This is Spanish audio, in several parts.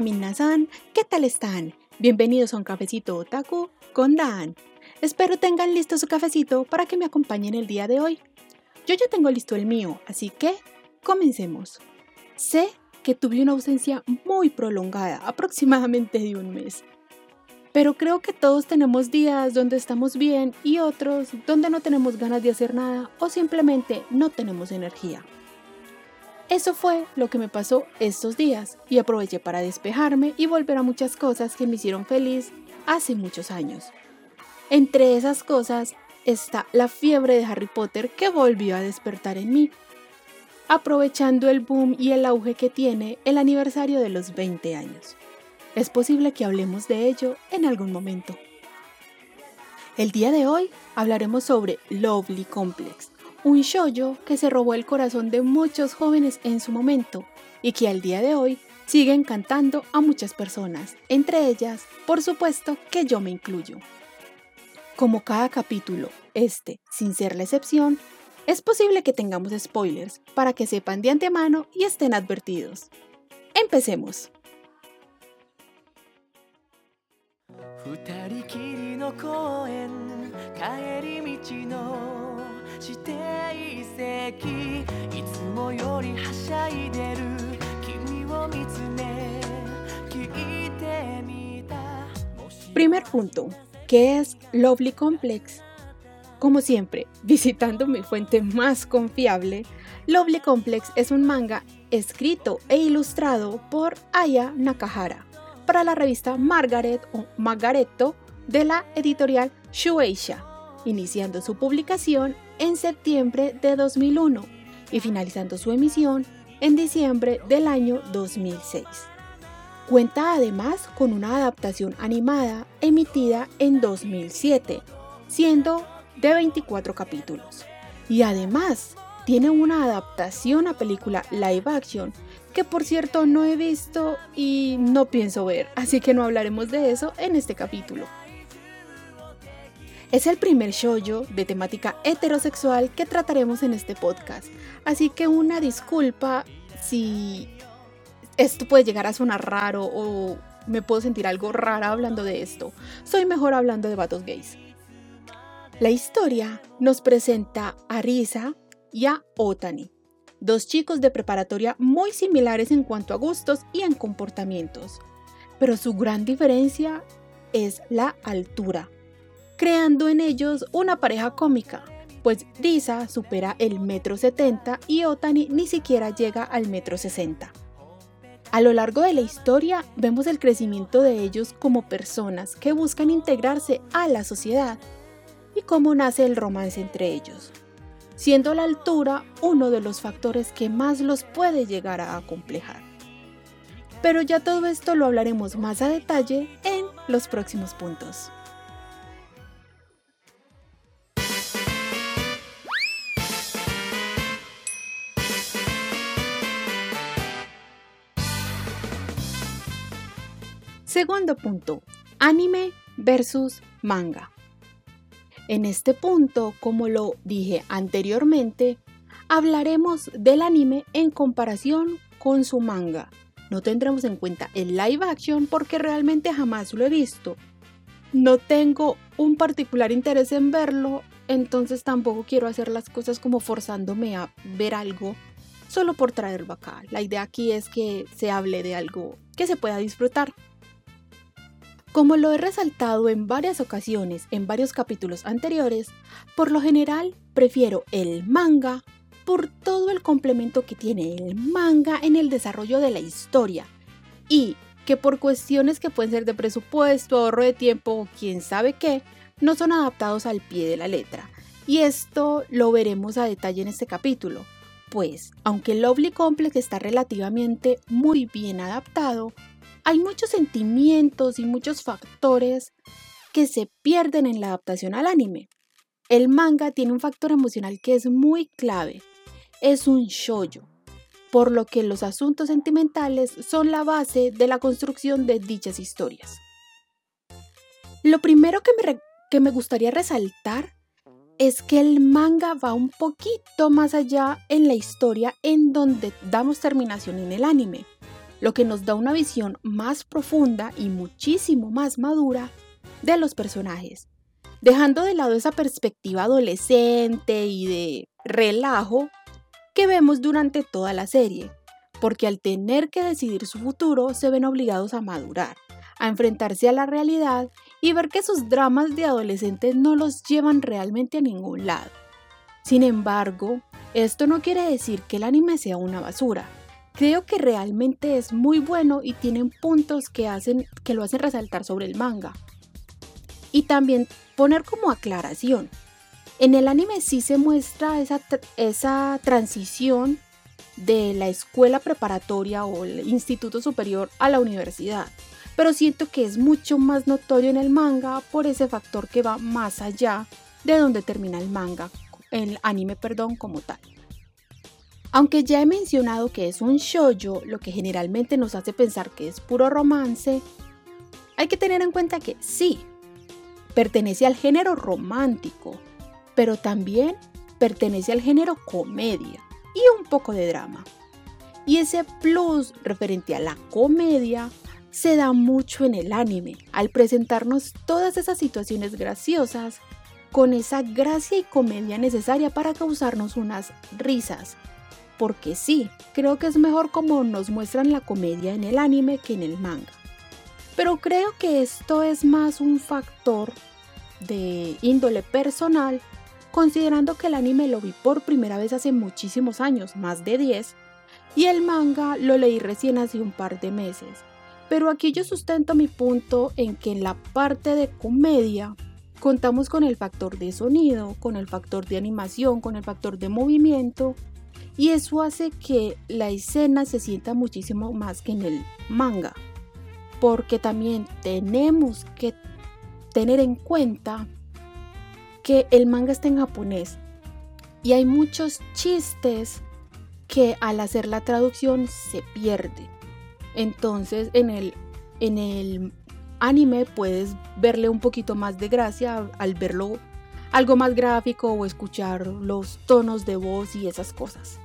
Minasan, ¿qué tal están? Bienvenidos a un cafecito otaku con Dan. Espero tengan listo su cafecito para que me acompañen el día de hoy. Yo ya tengo listo el mío, así que comencemos. Sé que tuve una ausencia muy prolongada, aproximadamente de un mes. Pero creo que todos tenemos días donde estamos bien y otros donde no tenemos ganas de hacer nada o simplemente no tenemos energía. Eso fue lo que me pasó estos días y aproveché para despejarme y volver a muchas cosas que me hicieron feliz hace muchos años. Entre esas cosas está la fiebre de Harry Potter que volvió a despertar en mí, aprovechando el boom y el auge que tiene el aniversario de los 20 años. Es posible que hablemos de ello en algún momento. El día de hoy hablaremos sobre Lovely Complex, un shoujo que se robó el corazón de muchos jóvenes en su momento y que al día de hoy sigue encantando a muchas personas, entre ellas, por supuesto, que yo me incluyo. Como cada capítulo, este, sin ser la excepción, es posible que tengamos spoilers para que sepan de antemano y estén advertidos. Empecemos. Primer punto, ¿qué es Lovely Complex? Como siempre, visitando mi fuente más confiable, Lovely Complex es un manga escrito e ilustrado por Aya Nakahara para la revista Margaret o Margaretto de la editorial Shueisha, iniciando su publicación en septiembre de 2001 y finalizando su emisión en diciembre del año 2006. Cuenta además con una adaptación animada emitida en 2007, siendo de 24 capítulos. Y además tiene una adaptación a película live action que por cierto no he visto y no pienso ver, así que no hablaremos de eso en este capítulo. Es el primer shoujo de temática heterosexual que trataremos en este podcast, así que una disculpa si esto puede llegar a sonar raro o me puedo sentir algo rara hablando de esto. Soy mejor hablando de vatos gays. La historia nos presenta a Risa y a Otani, dos chicos de preparatoria muy similares en cuanto a gustos y en comportamientos, pero su gran diferencia es la altura creando en ellos una pareja cómica, pues Risa supera el metro 70 y Otani ni siquiera llega al metro 60. A lo largo de la historia vemos el crecimiento de ellos como personas que buscan integrarse a la sociedad y cómo nace el romance entre ellos, siendo la altura uno de los factores que más los puede llegar a acomplejar. Pero ya todo esto lo hablaremos más a detalle en los próximos puntos. Segundo punto, anime versus manga. En este punto, como lo dije anteriormente, hablaremos del anime en comparación con su manga. No tendremos en cuenta el live action porque realmente jamás lo he visto. No tengo un particular interés en verlo, entonces tampoco quiero hacer las cosas como forzándome a ver algo solo por traerlo acá. La idea aquí es que se hable de algo que se pueda disfrutar. Como lo he resaltado en varias ocasiones en varios capítulos anteriores, por lo general prefiero el manga por todo el complemento que tiene el manga en el desarrollo de la historia y que por cuestiones que pueden ser de presupuesto, ahorro de tiempo o quién sabe qué, no son adaptados al pie de la letra. Y esto lo veremos a detalle en este capítulo, pues aunque Lovely Complex está relativamente muy bien adaptado, hay muchos sentimientos y muchos factores que se pierden en la adaptación al anime. El manga tiene un factor emocional que es muy clave. Es un shoyo, por lo que los asuntos sentimentales son la base de la construcción de dichas historias. Lo primero que me, que me gustaría resaltar es que el manga va un poquito más allá en la historia en donde damos terminación en el anime lo que nos da una visión más profunda y muchísimo más madura de los personajes, dejando de lado esa perspectiva adolescente y de relajo que vemos durante toda la serie, porque al tener que decidir su futuro se ven obligados a madurar, a enfrentarse a la realidad y ver que sus dramas de adolescentes no los llevan realmente a ningún lado. Sin embargo, esto no quiere decir que el anime sea una basura. Creo que realmente es muy bueno y tienen puntos que, hacen, que lo hacen resaltar sobre el manga. Y también poner como aclaración, en el anime sí se muestra esa, esa transición de la escuela preparatoria o el instituto superior a la universidad, pero siento que es mucho más notorio en el manga por ese factor que va más allá de donde termina el manga, el anime, perdón, como tal. Aunque ya he mencionado que es un shoujo, lo que generalmente nos hace pensar que es puro romance, hay que tener en cuenta que sí, pertenece al género romántico, pero también pertenece al género comedia y un poco de drama. Y ese plus referente a la comedia se da mucho en el anime, al presentarnos todas esas situaciones graciosas con esa gracia y comedia necesaria para causarnos unas risas. Porque sí, creo que es mejor como nos muestran la comedia en el anime que en el manga. Pero creo que esto es más un factor de índole personal considerando que el anime lo vi por primera vez hace muchísimos años, más de 10, y el manga lo leí recién hace un par de meses. Pero aquí yo sustento mi punto en que en la parte de comedia contamos con el factor de sonido, con el factor de animación, con el factor de movimiento, y eso hace que la escena se sienta muchísimo más que en el manga. Porque también tenemos que tener en cuenta que el manga está en japonés y hay muchos chistes que al hacer la traducción se pierde. Entonces en el, en el anime puedes verle un poquito más de gracia al verlo algo más gráfico o escuchar los tonos de voz y esas cosas.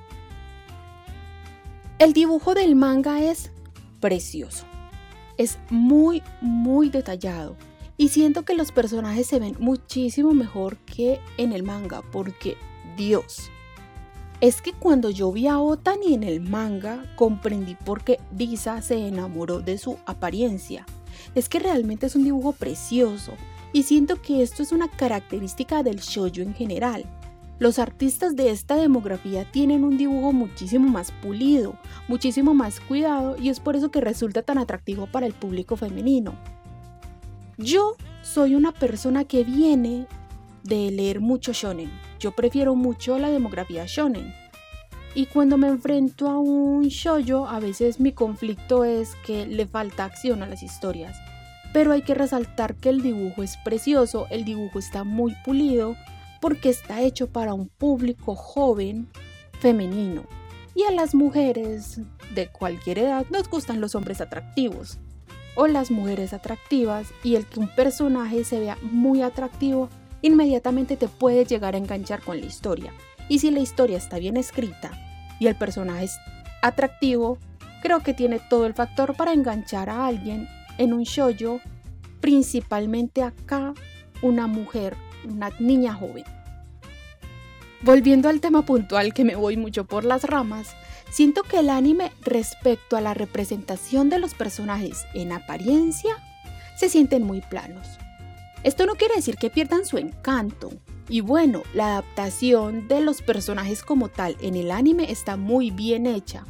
El dibujo del manga es precioso. Es muy, muy detallado. Y siento que los personajes se ven muchísimo mejor que en el manga, porque Dios. Es que cuando yo vi a Otani en el manga, comprendí por qué Risa se enamoró de su apariencia. Es que realmente es un dibujo precioso, y siento que esto es una característica del shoujo en general. Los artistas de esta demografía tienen un dibujo muchísimo más pulido, muchísimo más cuidado y es por eso que resulta tan atractivo para el público femenino. Yo soy una persona que viene de leer mucho shonen. Yo prefiero mucho la demografía shonen. Y cuando me enfrento a un shoujo, a veces mi conflicto es que le falta acción a las historias. Pero hay que resaltar que el dibujo es precioso, el dibujo está muy pulido, porque está hecho para un público joven, femenino. Y a las mujeres de cualquier edad nos gustan los hombres atractivos o las mujeres atractivas y el que un personaje se vea muy atractivo inmediatamente te puede llegar a enganchar con la historia. Y si la historia está bien escrita y el personaje es atractivo, creo que tiene todo el factor para enganchar a alguien en un shoujo, principalmente acá una mujer, una niña joven. Volviendo al tema puntual que me voy mucho por las ramas, Siento que el anime respecto a la representación de los personajes en apariencia se sienten muy planos. Esto no quiere decir que pierdan su encanto. Y bueno, la adaptación de los personajes como tal en el anime está muy bien hecha.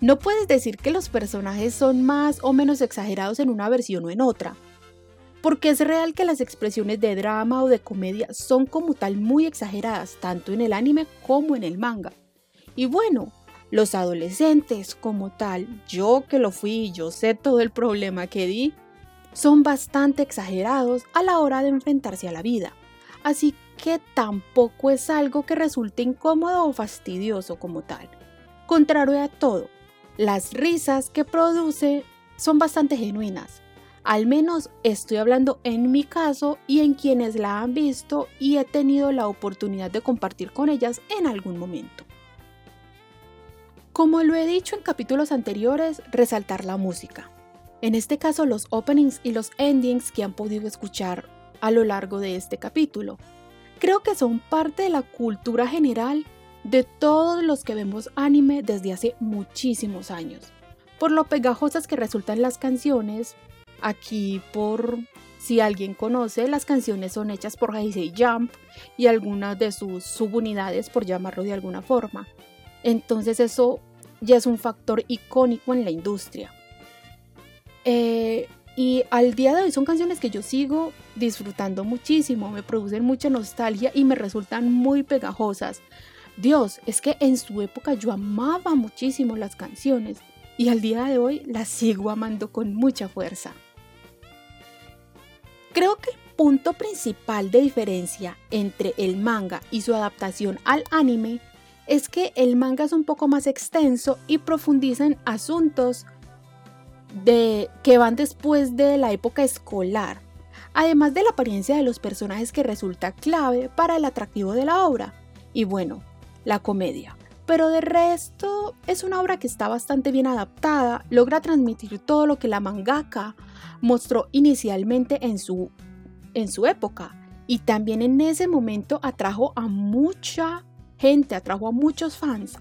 No puedes decir que los personajes son más o menos exagerados en una versión o en otra. Porque es real que las expresiones de drama o de comedia son como tal muy exageradas, tanto en el anime como en el manga. Y bueno, los adolescentes como tal, yo que lo fui y yo sé todo el problema que di, son bastante exagerados a la hora de enfrentarse a la vida. Así que tampoco es algo que resulte incómodo o fastidioso como tal. Contrario a todo, las risas que produce son bastante genuinas. Al menos estoy hablando en mi caso y en quienes la han visto y he tenido la oportunidad de compartir con ellas en algún momento. Como lo he dicho en capítulos anteriores, resaltar la música. En este caso los openings y los endings que han podido escuchar a lo largo de este capítulo. Creo que son parte de la cultura general de todos los que vemos anime desde hace muchísimos años. Por lo pegajosas que resultan las canciones, aquí por si alguien conoce, las canciones son hechas por Heisei Jump y algunas de sus subunidades, por llamarlo de alguna forma. Entonces eso ya es un factor icónico en la industria. Eh, y al día de hoy son canciones que yo sigo disfrutando muchísimo, me producen mucha nostalgia y me resultan muy pegajosas. Dios, es que en su época yo amaba muchísimo las canciones y al día de hoy las sigo amando con mucha fuerza. Creo que el punto principal de diferencia entre el manga y su adaptación al anime es que el manga es un poco más extenso y profundiza en asuntos de, que van después de la época escolar, además de la apariencia de los personajes que resulta clave para el atractivo de la obra, y bueno, la comedia. Pero de resto es una obra que está bastante bien adaptada, logra transmitir todo lo que la mangaka mostró inicialmente en su, en su época y también en ese momento atrajo a mucha gente, atrajo a muchos fans.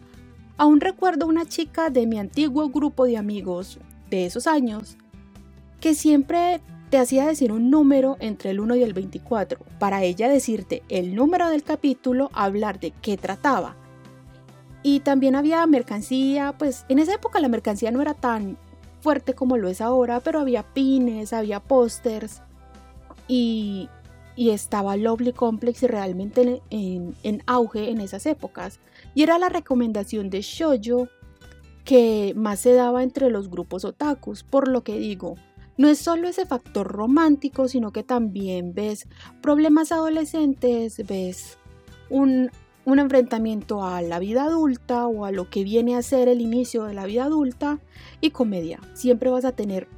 Aún recuerdo una chica de mi antiguo grupo de amigos de esos años que siempre te hacía decir un número entre el 1 y el 24, para ella decirte el número del capítulo, hablar de qué trataba. Y también había mercancía, pues en esa época la mercancía no era tan fuerte como lo es ahora, pero había pines, había pósters y, y estaba Lovely Complex realmente en, en, auge en esas épocas. Y era la recomendación de Shoujo que más se daba entre los grupos otakus, por lo que digo, no es solo ese factor romántico, sino que también ves problemas adolescentes, ves un, un, enfrentamiento a la vida adulta o a lo que viene a ser el inicio de la vida adulta y comedia. Siempre vas a tener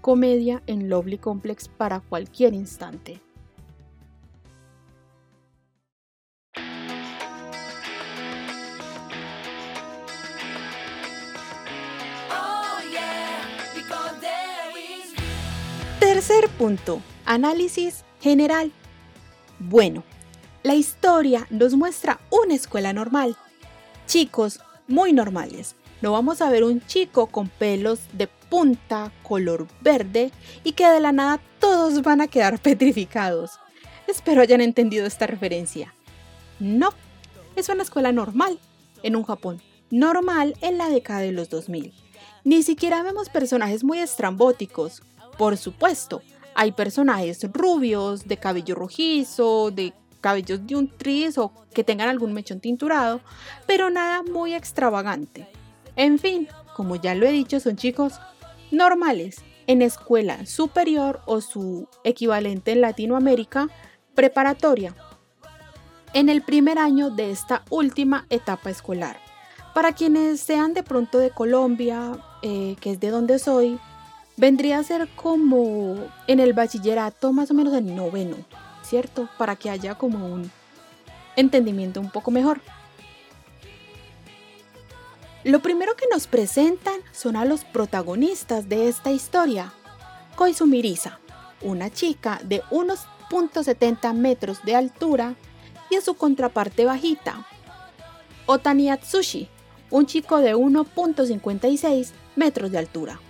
comedia en Lovely Complex para cualquier instante. Tercer punto, análisis general. Bueno, la historia nos muestra una escuela normal. Chicos muy normales. No vamos a ver un chico con pelos de punta, color verde y que de la nada todos van a quedar petrificados. Espero hayan entendido esta referencia. No, es una escuela normal en un Japón normal en la década de los 2000. Ni siquiera vemos personajes muy estrambóticos, por supuesto, hay personajes rubios, de cabello rojizo, de cabellos de un tris o que tengan algún mechón tinturado, pero nada muy extravagante. En fin, como ya lo he dicho, son chicos normales en escuela superior o su equivalente en Latinoamérica, preparatoria, en el primer año de esta última etapa escolar. Para quienes sean de pronto de Colombia, eh, que es de donde soy, vendría a ser como en el bachillerato más o menos el noveno, Para que haya como un entendimiento un poco mejor. Lo primero que nos presentan son a los protagonistas de esta historia. Koizumirisa, una chica de unos .70 metros de altura y a su contraparte bajita. Otani Atsushi, un chico de 1.56 metros de altura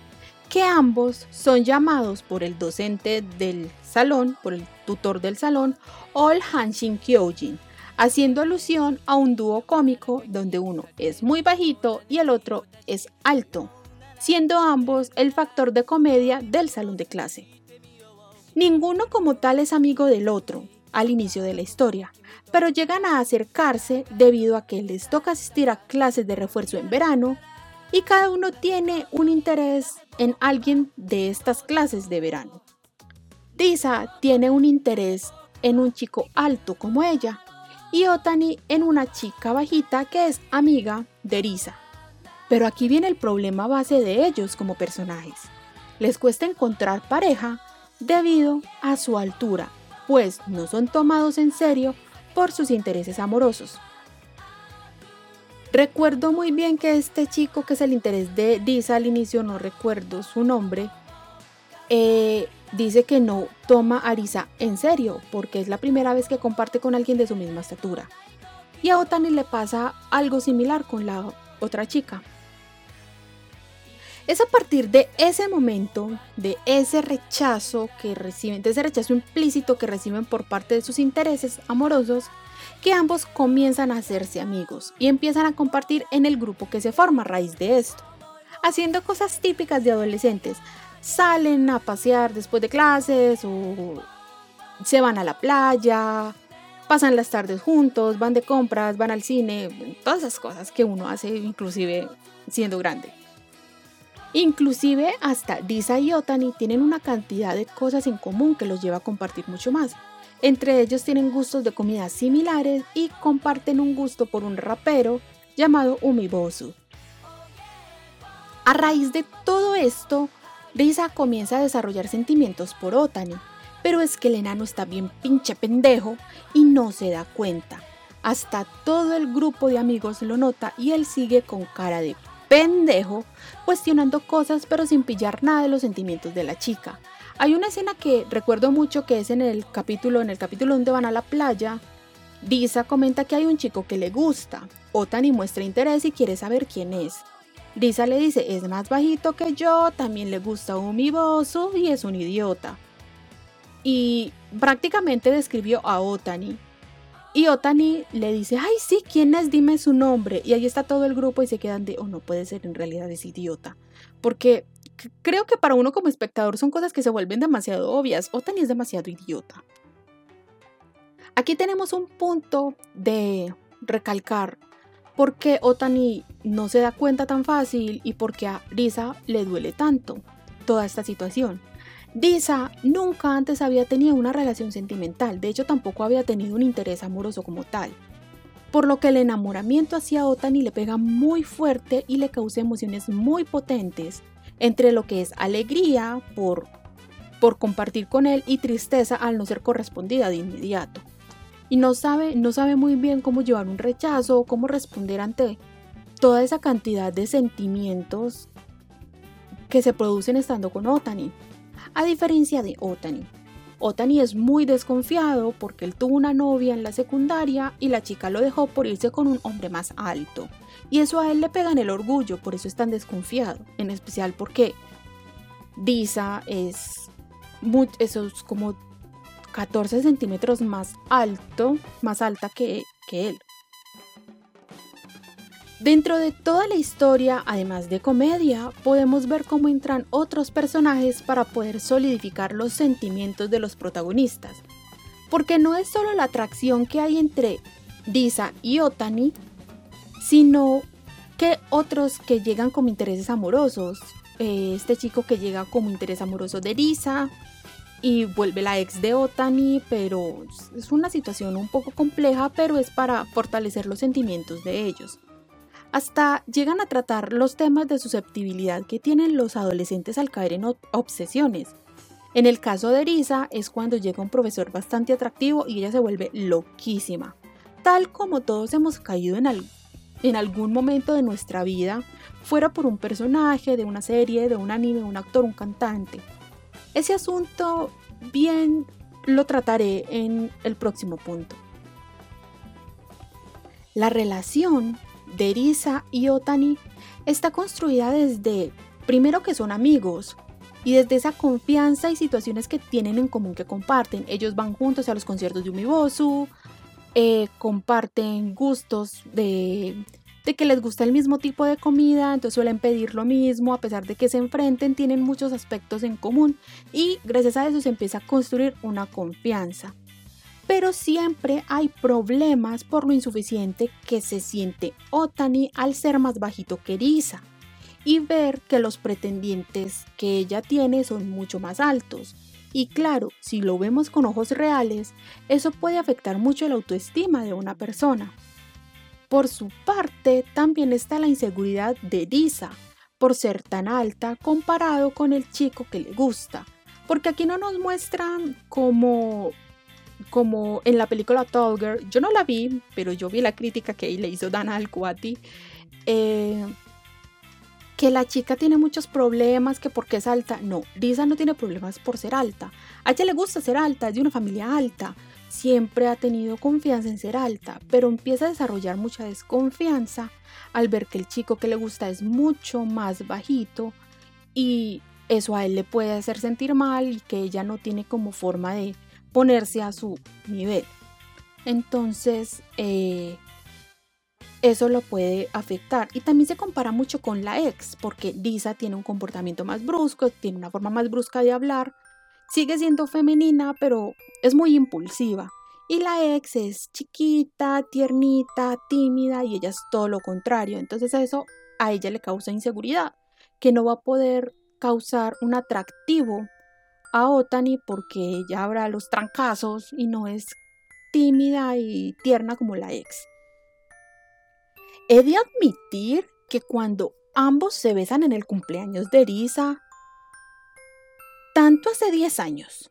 que ambos son llamados por el docente del salón, por el tutor del salón, Ol Hanshin Kyojin, haciendo alusión a un dúo cómico donde uno es muy bajito y el otro es alto, siendo ambos el factor de comedia del salón de clase. Ninguno como tal es amigo del otro al inicio de la historia, pero llegan a acercarse debido a que les toca asistir a clases de refuerzo en verano y cada uno tiene un interés en alguien de estas clases de verano. Disa tiene un interés en un chico alto como ella y Otani en una chica bajita que es amiga de Risa. Pero aquí viene el problema base de ellos como personajes. Les cuesta encontrar pareja debido a su altura, pues no son tomados en serio por sus intereses amorosos. Recuerdo muy bien que este chico que es el interés de Disa al inicio, no recuerdo su nombre, eh, dice que no toma a Risa en serio porque es la primera vez que comparte con alguien de su misma estatura. Y a Otani le pasa algo similar con la otra chica. Es a partir de ese momento, de ese rechazo que reciben, de ese rechazo implícito que reciben por parte de sus intereses amorosos, que ambos comienzan a hacerse amigos y empiezan a compartir en el grupo que se forma a raíz de esto, haciendo cosas típicas de adolescentes. Salen a pasear después de clases o se van a la playa, pasan las tardes juntos, van de compras, van al cine, todas esas cosas que uno hace inclusive siendo grande. Inclusive hasta Disa y Otani tienen una cantidad de cosas en común que los lleva a compartir mucho más. Entre ellos tienen gustos de comida similares y comparten un gusto por un rapero llamado Umibosu. A raíz de todo esto, Risa comienza a desarrollar sentimientos por Otani, pero es que el enano está bien pinche pendejo y no se da cuenta. Hasta todo el grupo de amigos lo nota y él sigue con cara de pendejo, cuestionando cosas pero sin pillar nada de los sentimientos de la chica. Hay una escena que recuerdo mucho que es en el capítulo, en el capítulo donde van a la playa. Lisa comenta que hay un chico que le gusta. Otani muestra interés y quiere saber quién es. Lisa le dice, es más bajito que yo, también le gusta un miboso y es un idiota. Y prácticamente describió a Otani. Y Otani le dice, ay, sí, ¿quién es? Dime su nombre. Y ahí está todo el grupo y se quedan de, oh, no puede ser, en realidad es idiota. Porque creo que para uno como espectador son cosas que se vuelven demasiado obvias. Otani es demasiado idiota. Aquí tenemos un punto de recalcar por qué Otani no se da cuenta tan fácil y por qué a Risa le duele tanto toda esta situación. Disa nunca antes había tenido una relación sentimental, de hecho tampoco había tenido un interés amoroso como tal, por lo que el enamoramiento hacia Otani le pega muy fuerte y le causa emociones muy potentes, entre lo que es alegría por, por compartir con él y tristeza al no ser correspondida de inmediato. Y no sabe, no sabe muy bien cómo llevar un rechazo o cómo responder ante toda esa cantidad de sentimientos que se producen estando con Otani a diferencia de Otani. Otani es muy desconfiado porque él tuvo una novia en la secundaria y la chica lo dejó por irse con un hombre más alto. Y eso a él le pega en el orgullo, por eso es tan desconfiado, en especial porque Disa es, es como 14 centímetros más alto, más alta que, él. Dentro de toda la historia, además de comedia, podemos ver cómo entran otros personajes para poder solidificar los sentimientos de los protagonistas. Porque no es solo la atracción que hay entre Disa y Otani, sino que otros que llegan como intereses amorosos. Eh, este chico que llega como interés amoroso de Disa y vuelve la ex de Otani, pero es una situación un poco compleja, pero es para fortalecer los sentimientos de ellos hasta llegan a tratar los temas de susceptibilidad que tienen los adolescentes al caer en obsesiones. En el caso de Risa es cuando llega un profesor bastante atractivo y ella se vuelve loquísima, tal como todos hemos caído en, en algún momento de nuestra vida, fuera por un personaje, de una serie, de un anime, un actor, un cantante. Ese asunto bien lo trataré en el próximo punto. La relación de Risa y Otani está construida desde, primero que son amigos, y desde esa confianza y situaciones que tienen en común que comparten. Ellos van juntos a los conciertos de Umibosu, eh, comparten gustos de, de que les gusta el mismo tipo de comida, entonces suelen pedir lo mismo, a pesar de que se enfrenten, tienen muchos aspectos en común y gracias a eso se empieza a construir una confianza pero siempre hay problemas por lo insuficiente que se siente Otani al ser más bajito que Risa y ver que los pretendientes que ella tiene son mucho más altos. Y claro, si lo vemos con ojos reales, eso puede afectar mucho la autoestima de una persona. Por su parte, también está la inseguridad de Risa, por ser tan alta comparado con el chico que le gusta, porque aquí no nos muestran como como en la película Tall Girl, yo no la vi, pero yo vi la crítica que le hizo Dana Alcuati, eh, que la chica tiene muchos problemas, que porque es alta. No, Lisa no tiene problemas por ser alta. A ella le gusta ser alta, es de una familia alta. Siempre ha tenido confianza en ser alta, pero empieza a desarrollar mucha desconfianza al ver que el chico que le gusta es mucho más bajito y eso a él le puede hacer sentir mal y que ella no tiene como forma de ponerse a su nivel. Entonces, eh, eso lo puede afectar. Y también se compara mucho con la ex, porque Lisa tiene un comportamiento más brusco, tiene una forma más brusca de hablar, sigue siendo femenina, pero es muy impulsiva. Y la ex es chiquita, tiernita, tímida y ella es todo lo contrario. Entonces eso a ella le causa inseguridad, que no va a poder causar un atractivo a Otani porque ella habrá los trancazos y no es tímida y tierna como la ex. He de admitir que cuando ambos se besan en el cumpleaños de Risa, tanto hace 10 años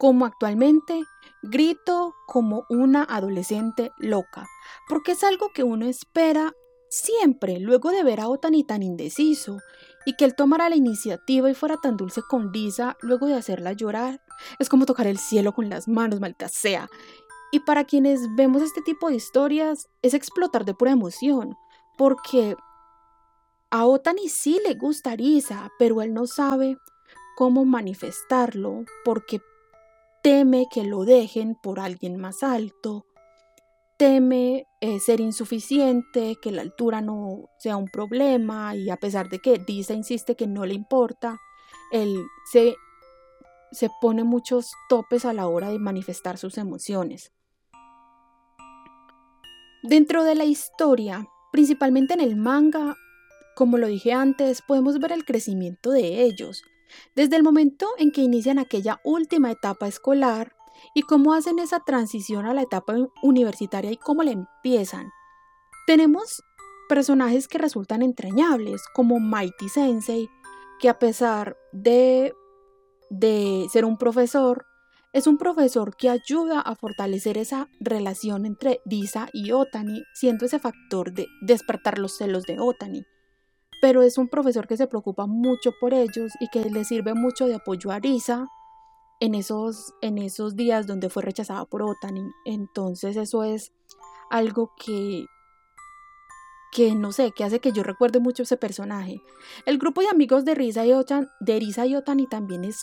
como actualmente, grito como una adolescente loca, porque es algo que uno espera siempre luego de ver a Otani tan indeciso y que él tomara la iniciativa y fuera tan dulce con Lisa luego de hacerla llorar. Es como tocar el cielo con las manos, maldita sea. Y para quienes vemos este tipo de historias, es explotar de pura emoción, porque a Otani sí le gusta Lisa, pero él no sabe cómo manifestarlo, porque teme que lo dejen por alguien más alto, teme eh, ser insuficiente, que la altura no sea un problema y a pesar de que Lisa insiste que no le importa, él se, se pone muchos topes a la hora de manifestar sus emociones. Dentro de la historia, principalmente en el manga, como lo dije antes, podemos ver el crecimiento de ellos, desde el momento en que inician aquella última etapa escolar y cómo hacen esa transición a la etapa universitaria y cómo la empiezan. Tenemos personajes que resultan entrañables, como Mighty Sensei, que a pesar de, de ser un profesor, es un profesor que ayuda a fortalecer esa relación entre Risa y Otani, siendo ese factor de despertar los celos de Otani. Pero es un profesor que se preocupa mucho por ellos y que le sirve mucho de apoyo a Risa en esos, en esos días donde fue rechazada por Otani. Entonces eso es algo que, que no sé, que hace que yo recuerde mucho ese personaje. El grupo de amigos de Risa y, de Risa y Otani también es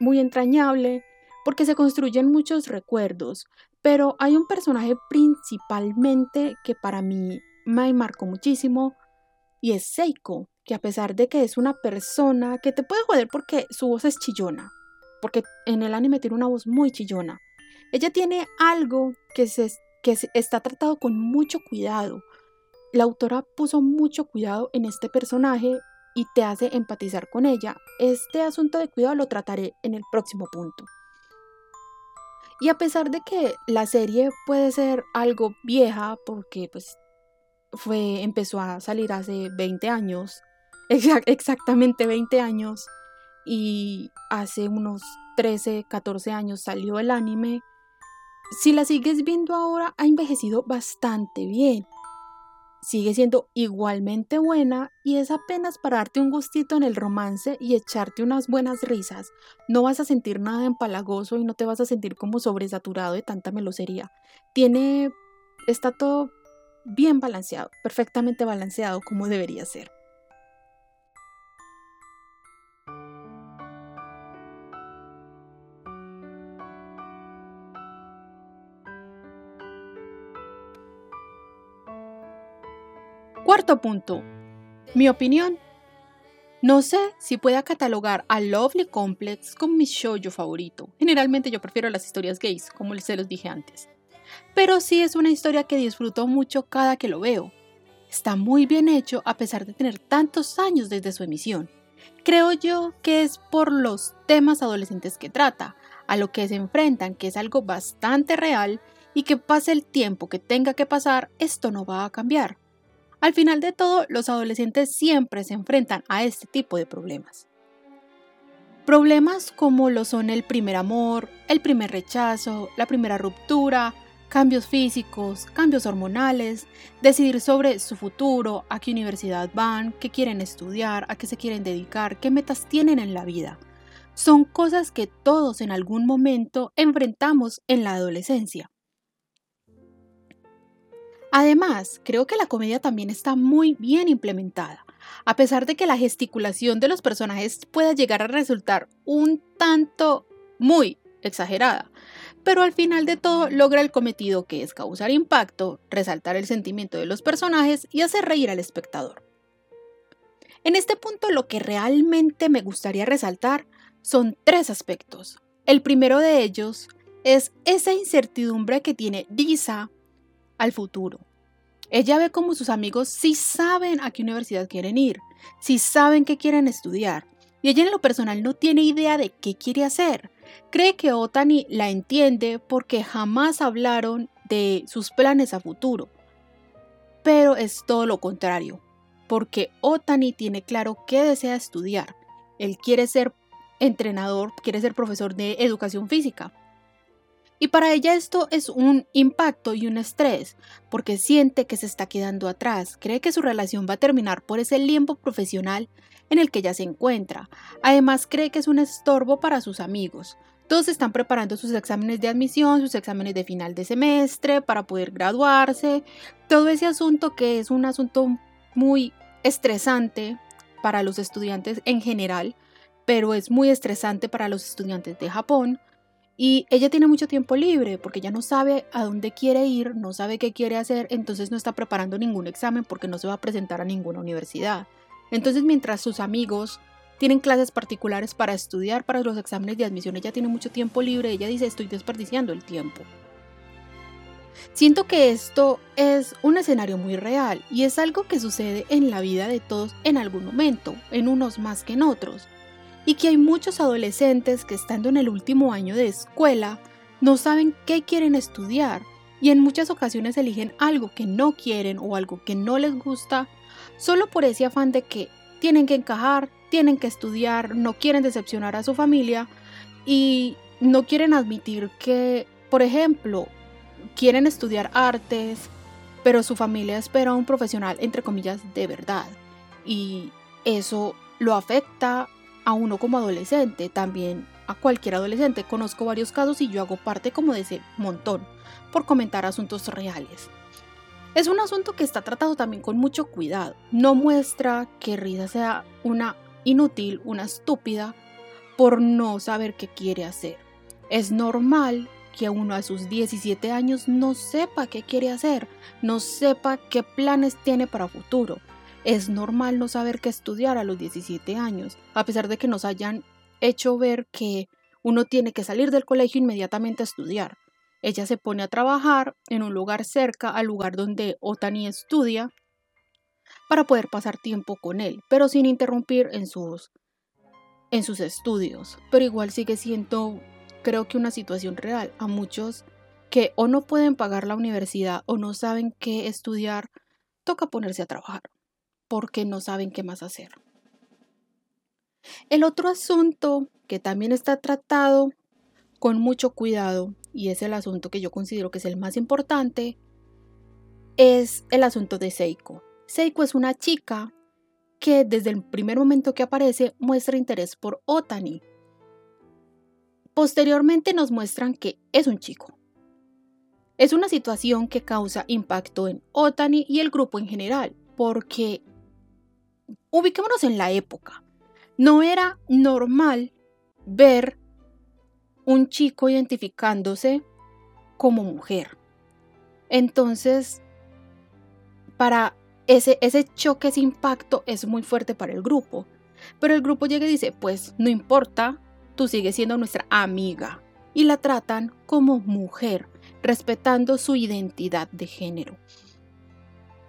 muy entrañable porque se construyen muchos recuerdos, pero hay un personaje principalmente que para mí me marcó muchísimo y es Seiko, que a pesar de que es una persona que te puede joder porque su voz es chillona, porque en el anime tiene una voz muy chillona, ella tiene algo que, se, que está tratado con mucho cuidado. La autora puso mucho cuidado en este personaje y te hace empatizar con ella. Este asunto de cuidado lo trataré en el próximo punto. Y a pesar de que la serie puede ser algo vieja, porque pues fue, empezó a salir hace 20 años, exactamente 20 años, y hace unos 13, 14 años salió el anime, si la sigues viendo ahora ha envejecido bastante bien sigue siendo igualmente buena y es apenas para darte un gustito en el romance y echarte unas buenas risas. No vas a sentir nada empalagoso y no te vas a sentir como sobresaturado de tanta melosería. Tiene. está todo bien balanceado, perfectamente balanceado como debería ser. Cuarto punto. Mi opinión. No sé si pueda catalogar a Lovely Complex como mi shoujo favorito. Generalmente yo prefiero las historias gays, como se los dije antes. Pero sí es una historia que disfruto mucho cada que lo veo. Está muy bien hecho a pesar de tener tantos años desde su emisión. Creo yo que es por los temas adolescentes que trata, a lo que se enfrentan, que es algo bastante real y que pase el tiempo que tenga que pasar, esto no va a cambiar. Al final de todo, los adolescentes siempre se enfrentan a este tipo de problemas. Problemas como lo son el primer amor, el primer rechazo, la primera ruptura, cambios físicos, cambios hormonales, decidir sobre su futuro, a qué universidad van, qué quieren estudiar, a qué se quieren dedicar, qué metas tienen en la vida. Son cosas que todos en algún momento enfrentamos en la adolescencia. Además, creo que la comedia también está muy bien implementada, a pesar de que la gesticulación de los personajes pueda llegar a resultar un tanto muy exagerada, pero al final de todo logra el cometido que es causar impacto, resaltar el sentimiento de los personajes y hacer reír al espectador. En este punto lo que realmente me gustaría resaltar son tres aspectos. El primero de ellos es esa incertidumbre que tiene Lisa al futuro. Ella ve como sus amigos sí saben a qué universidad quieren ir, sí saben qué quieren estudiar, y ella en lo personal no tiene idea de qué quiere hacer. Cree que Otani la entiende porque jamás hablaron de sus planes a futuro. Pero es todo lo contrario, porque Otani tiene claro qué desea estudiar. Él quiere ser entrenador, quiere ser profesor de educación física. Y para ella esto es un impacto y un estrés, porque siente que se está quedando atrás, cree que su relación va a terminar por ese limbo profesional en el que ella se encuentra. Además cree que es un estorbo para sus amigos. Todos están preparando sus exámenes de admisión, sus exámenes de final de semestre para poder graduarse. Todo ese asunto que es un asunto muy estresante para los estudiantes en general, pero es muy estresante para los estudiantes de Japón. Y ella tiene mucho tiempo libre porque ya no sabe a dónde quiere ir, no sabe qué quiere hacer, entonces no está preparando ningún examen porque no se va a presentar a ninguna universidad. Entonces, mientras sus amigos tienen clases particulares para estudiar para los exámenes de admisión, ella tiene mucho tiempo libre, ella dice, estoy desperdiciando el tiempo. Siento que esto es un escenario muy real y es algo que sucede en la vida de todos en algún momento, en unos más que en otros, y que hay muchos adolescentes que estando en el último año de escuela no saben qué quieren estudiar y en muchas ocasiones eligen algo que no quieren o algo que no les gusta solo por ese afán de que tienen que encajar, tienen que estudiar, no quieren decepcionar a su familia y no quieren admitir que, por ejemplo, quieren estudiar artes, pero su familia espera a un profesional, entre comillas, de verdad. Y eso lo afecta a uno como adolescente, también a cualquier adolescente. Conozco varios casos y yo hago parte como de ese montón por comentar asuntos reales. Es un asunto que está tratado también con mucho cuidado. No muestra que Risa sea una inútil, una estúpida, por no saber qué quiere hacer. Es normal que uno a sus 17 años no sepa qué quiere hacer, no sepa qué planes tiene para futuro. Es normal no saber qué estudiar a los 17 años, a pesar de que nos hayan hecho ver que uno tiene que salir del colegio inmediatamente a estudiar. Ella se pone a trabajar en un lugar cerca al lugar donde Otani estudia para poder pasar tiempo con él, pero sin interrumpir en sus, en sus estudios. Pero igual sigue siendo, creo que una situación real. A muchos que o no pueden pagar la universidad o no saben qué estudiar, toca ponerse a trabajar porque no saben qué más hacer. El otro asunto que también está tratado con mucho cuidado y es el asunto que yo considero que es el más importante, es el asunto de Seiko. Seiko es una chica que desde el primer momento que aparece muestra interés por Otani. Posteriormente nos muestran que es un chico. Es una situación que causa impacto en Otani y el grupo en general, porque ubiquémonos en la época. No era normal ver un chico identificándose como mujer. Entonces, para ese, ese choque, ese impacto es muy fuerte para el grupo. Pero el grupo llega y dice, pues no importa, tú sigues siendo nuestra amiga. Y la tratan como mujer, respetando su identidad de género.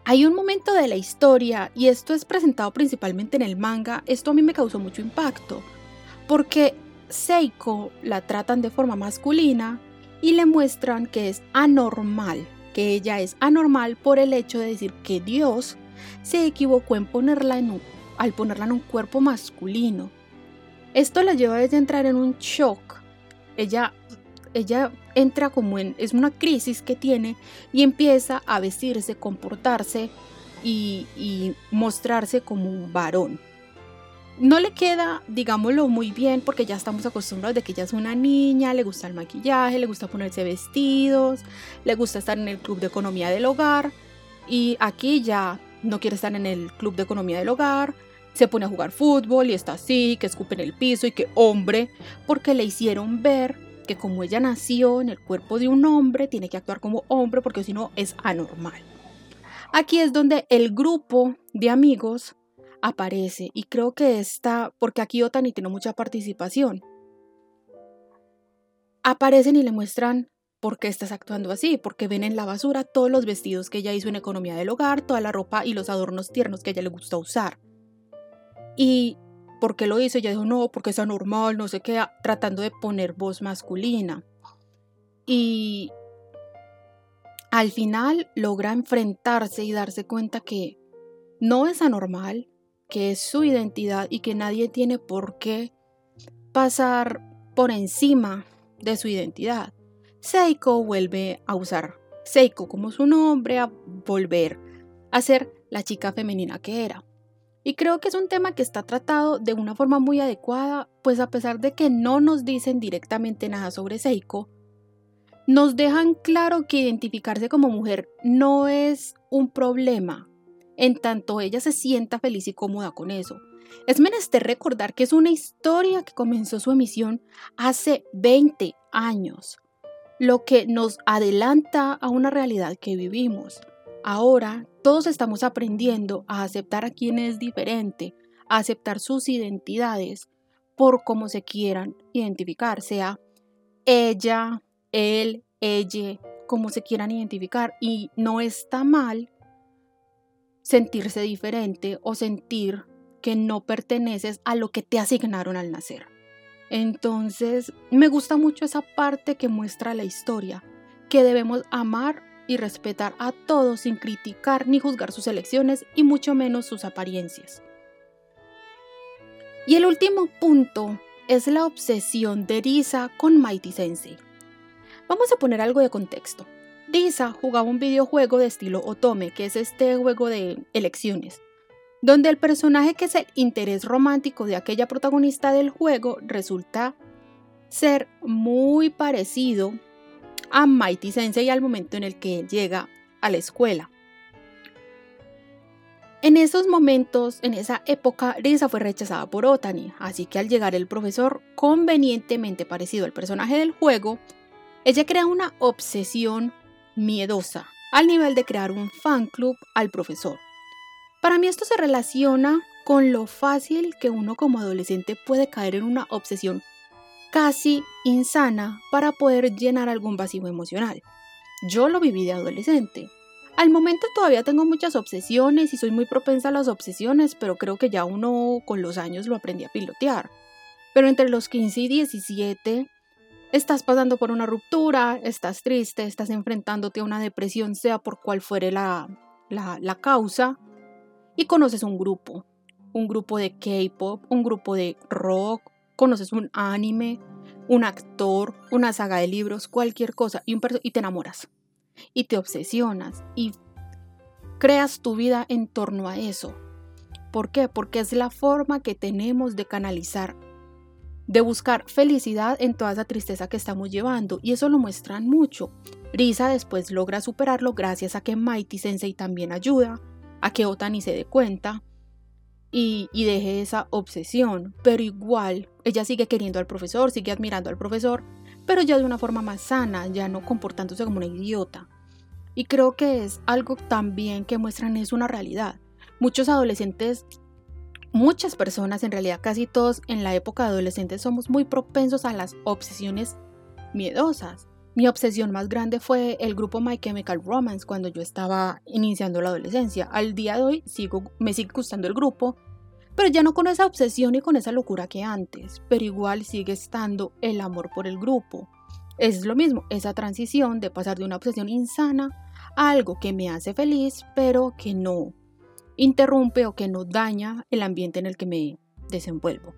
Hay un momento de la historia, y esto es presentado principalmente en el manga, esto a mí me causó mucho impacto, porque Seiko la tratan de forma masculina y le muestran que es anormal, que ella es anormal por el hecho de decir que Dios se equivocó ponerla en al ponerla en un cuerpo masculino. Esto la lleva a entrar en un shock. Ella ella entra como en, es una crisis que tiene y empieza a vestirse, comportarse y mostrarse como un varón. No le queda, digámoslo, muy bien porque ya estamos acostumbrados de que ella es una niña, le gusta el maquillaje, le gusta ponerse vestidos, le gusta estar en el club de economía del hogar y aquí ya no quiere estar en el club de economía del hogar, se pone a jugar fútbol y está así, que escupe en el piso y que hombre, porque le hicieron ver que como ella nació en el cuerpo de un hombre, tiene que actuar como hombre porque si no es anormal. Aquí es donde el grupo de amigos aparece y creo que está, porque aquí Otani tiene mucha participación, aparecen y le muestran por qué estás actuando así, porque ven en la basura todos los vestidos que ella hizo en economía del hogar, toda la ropa y los adornos tiernos que ella le gusta usar. Y por qué lo hizo, ella dijo, no, porque es anormal, no sé qué, tratando de poner voz masculina. Y al final logra enfrentarse y darse cuenta que no es anormal, que es su identidad y que nadie tiene por qué pasar por encima de su identidad. Seiko vuelve a usar Seiko como su nombre, a volver a ser la chica femenina que era. Y creo que es un tema que está tratado de una forma muy adecuada, pues a pesar de que no nos dicen directamente nada sobre Seiko, nos dejan claro que identificarse como mujer no es un problema, en tanto ella se sienta feliz y cómoda con eso. Es menester recordar que es una historia que comenzó su emisión hace 20 años, lo que nos adelanta a una realidad que vivimos. Ahora todos estamos aprendiendo a aceptar a quien es diferente, a aceptar sus identidades por cómo se quieran identificar, sea ella, él, ella, como se quieran identificar. Y no está mal sentirse diferente o sentir que no perteneces a lo que te asignaron al nacer. Entonces, me gusta mucho esa parte que muestra la historia, que debemos amar y respetar a todos sin criticar ni juzgar sus elecciones y mucho menos sus apariencias. Y el último punto es la obsesión de Risa con Mighty Sensei. Vamos a poner algo de contexto. Risa jugaba un videojuego de estilo Otome, que es este juego de elecciones, donde el personaje que es el interés romántico de aquella protagonista del juego resulta ser muy parecido a Mighty Sensei al momento en el que él llega a la escuela. En esos momentos, en esa época, Risa fue rechazada por Otani, así que al llegar el profesor convenientemente parecido al personaje del juego, ella crea una obsesión miedosa, al nivel de crear un fan club al profesor. Para mí esto se relaciona con lo fácil que uno como adolescente puede caer en una obsesión casi insana para poder llenar algún vacío emocional. Yo lo viví de adolescente. Al momento todavía tengo muchas obsesiones y soy muy propensa a las obsesiones, pero creo que ya uno con los años lo aprendí a pilotear. Pero entre los 15 y 17 estás pasando por una ruptura, estás triste, estás enfrentándote a una depresión, sea por cual fuere la, la, causa, y conoces un grupo, un grupo de K-pop, un grupo de rock, conoces un anime, un actor, una saga de libros, cualquier cosa, y, un y te enamoras. Y te obsesionas y creas tu vida en torno a eso. ¿Por qué? Porque es la forma que tenemos de canalizar, de buscar felicidad en toda esa tristeza que estamos llevando. Y eso lo muestran mucho. Risa después logra superarlo gracias a que Mighty Sensei también ayuda, a que Otani se dé cuenta, y, deje esa obsesión, pero igual ella sigue queriendo al profesor, sigue admirando al profesor, pero ya de una forma más sana, ya no comportándose como una idiota. Y creo que es algo también que muestran es una realidad. Muchos adolescentes, muchas personas, en realidad casi todos en la época de adolescentes somos muy propensos a las obsesiones miedosas. Mi obsesión más grande fue el grupo My Chemical Romance cuando yo estaba iniciando la adolescencia. Al día de hoy sigo, me sigue gustando el grupo, pero ya no con esa obsesión y con esa locura que antes, pero igual sigue estando el amor por el grupo. Es lo mismo, esa transición de pasar de una obsesión insana a algo que me hace feliz, pero que no interrumpe o que no daña el ambiente en el que me desenvuelvo.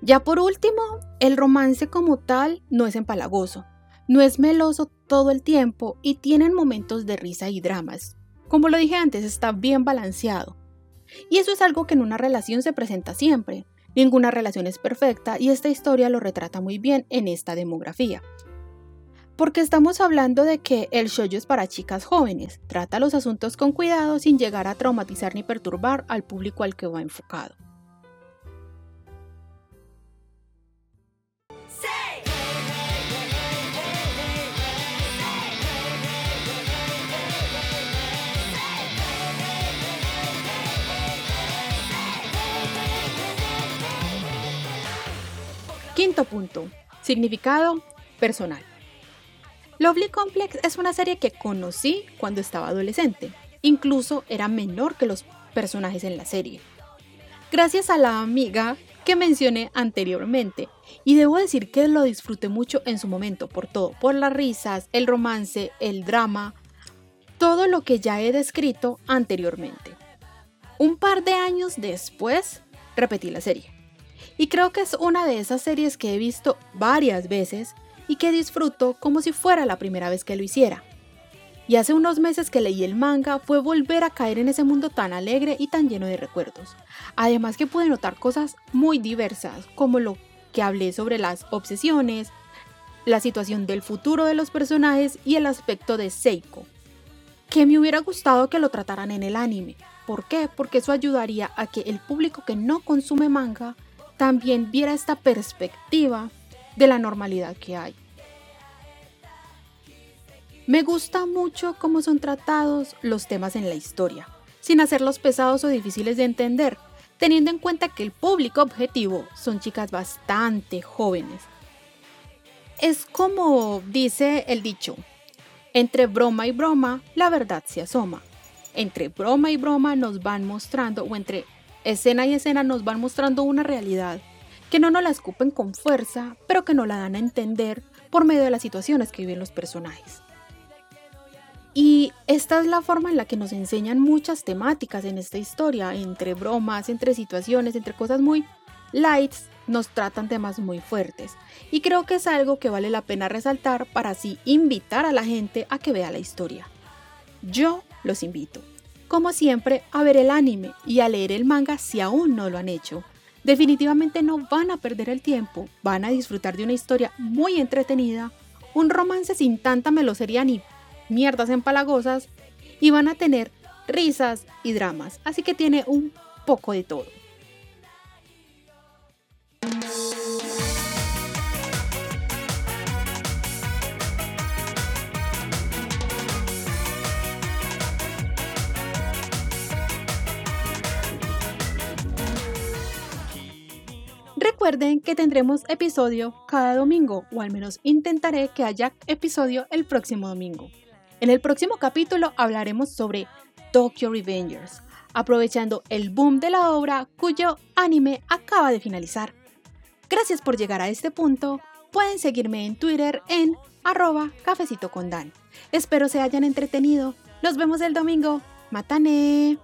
Ya por último, el romance como tal no es empalagoso, no es meloso todo el tiempo y tienen momentos de risa y dramas. Como lo dije antes, está bien balanceado. Y eso es algo que en una relación se presenta siempre. Ninguna relación es perfecta y esta historia lo retrata muy bien en esta demografía. Porque estamos hablando de que el shoujo es para chicas jóvenes, trata los asuntos con cuidado sin llegar a traumatizar ni perturbar al público al que va enfocado. Quinto punto. Significado personal. Lovely Complex es una serie que conocí cuando estaba adolescente. Incluso era menor que los personajes en la serie. Gracias a la amiga que mencioné anteriormente. Y debo decir que lo disfruté mucho en su momento por todo, por las risas, el romance, el drama, todo lo que ya he descrito anteriormente. Un par de años después, repetí la serie. Y creo que es una de esas series que he visto varias veces y que disfruto como si fuera la primera vez que lo hiciera. Y hace unos meses que leí el manga fue volver a caer en ese mundo tan alegre y tan lleno de recuerdos. Además que pude notar cosas muy diversas, como lo que hablé sobre las obsesiones, la situación del futuro de los personajes y el aspecto de Seiko, que me hubiera gustado que lo trataran en el anime. ¿Por qué? Porque eso ayudaría a que el público que no consume manga también viera esta perspectiva de la normalidad que hay. Me gusta mucho cómo son tratados los temas en la historia, sin hacerlos pesados o difíciles de entender, teniendo en cuenta que el público objetivo son chicas bastante jóvenes. Es como dice el dicho, entre broma y broma la verdad se asoma. Entre broma y broma nos van mostrando, o entre escena y escena nos van mostrando una realidad que no nos la escupen con fuerza, pero que no la dan a entender por medio de las situaciones que viven los personajes. Y esta es la forma en la que nos enseñan muchas temáticas en esta historia, entre bromas, entre situaciones, entre cosas muy lights, nos tratan temas muy fuertes. Y creo que es algo que vale la pena resaltar para así invitar a la gente a que vea la historia. Yo los invito como siempre, a ver el anime y a leer el manga si aún no lo han hecho. Definitivamente no van a perder el tiempo, van a disfrutar de una historia muy entretenida, un romance sin tanta melosería ni mierdas empalagosas y van a tener risas y dramas, así que tiene un poco de todo. Recuerden que tendremos episodio cada domingo, o al menos intentaré que haya episodio el próximo domingo. En el próximo capítulo hablaremos sobre Tokyo Revengers, aprovechando el boom de la obra cuyo anime acaba de finalizar. Gracias por llegar a este punto. Pueden seguirme en Twitter en arroba cafecito con Dan. Espero se hayan entretenido. Nos vemos el domingo. Matane.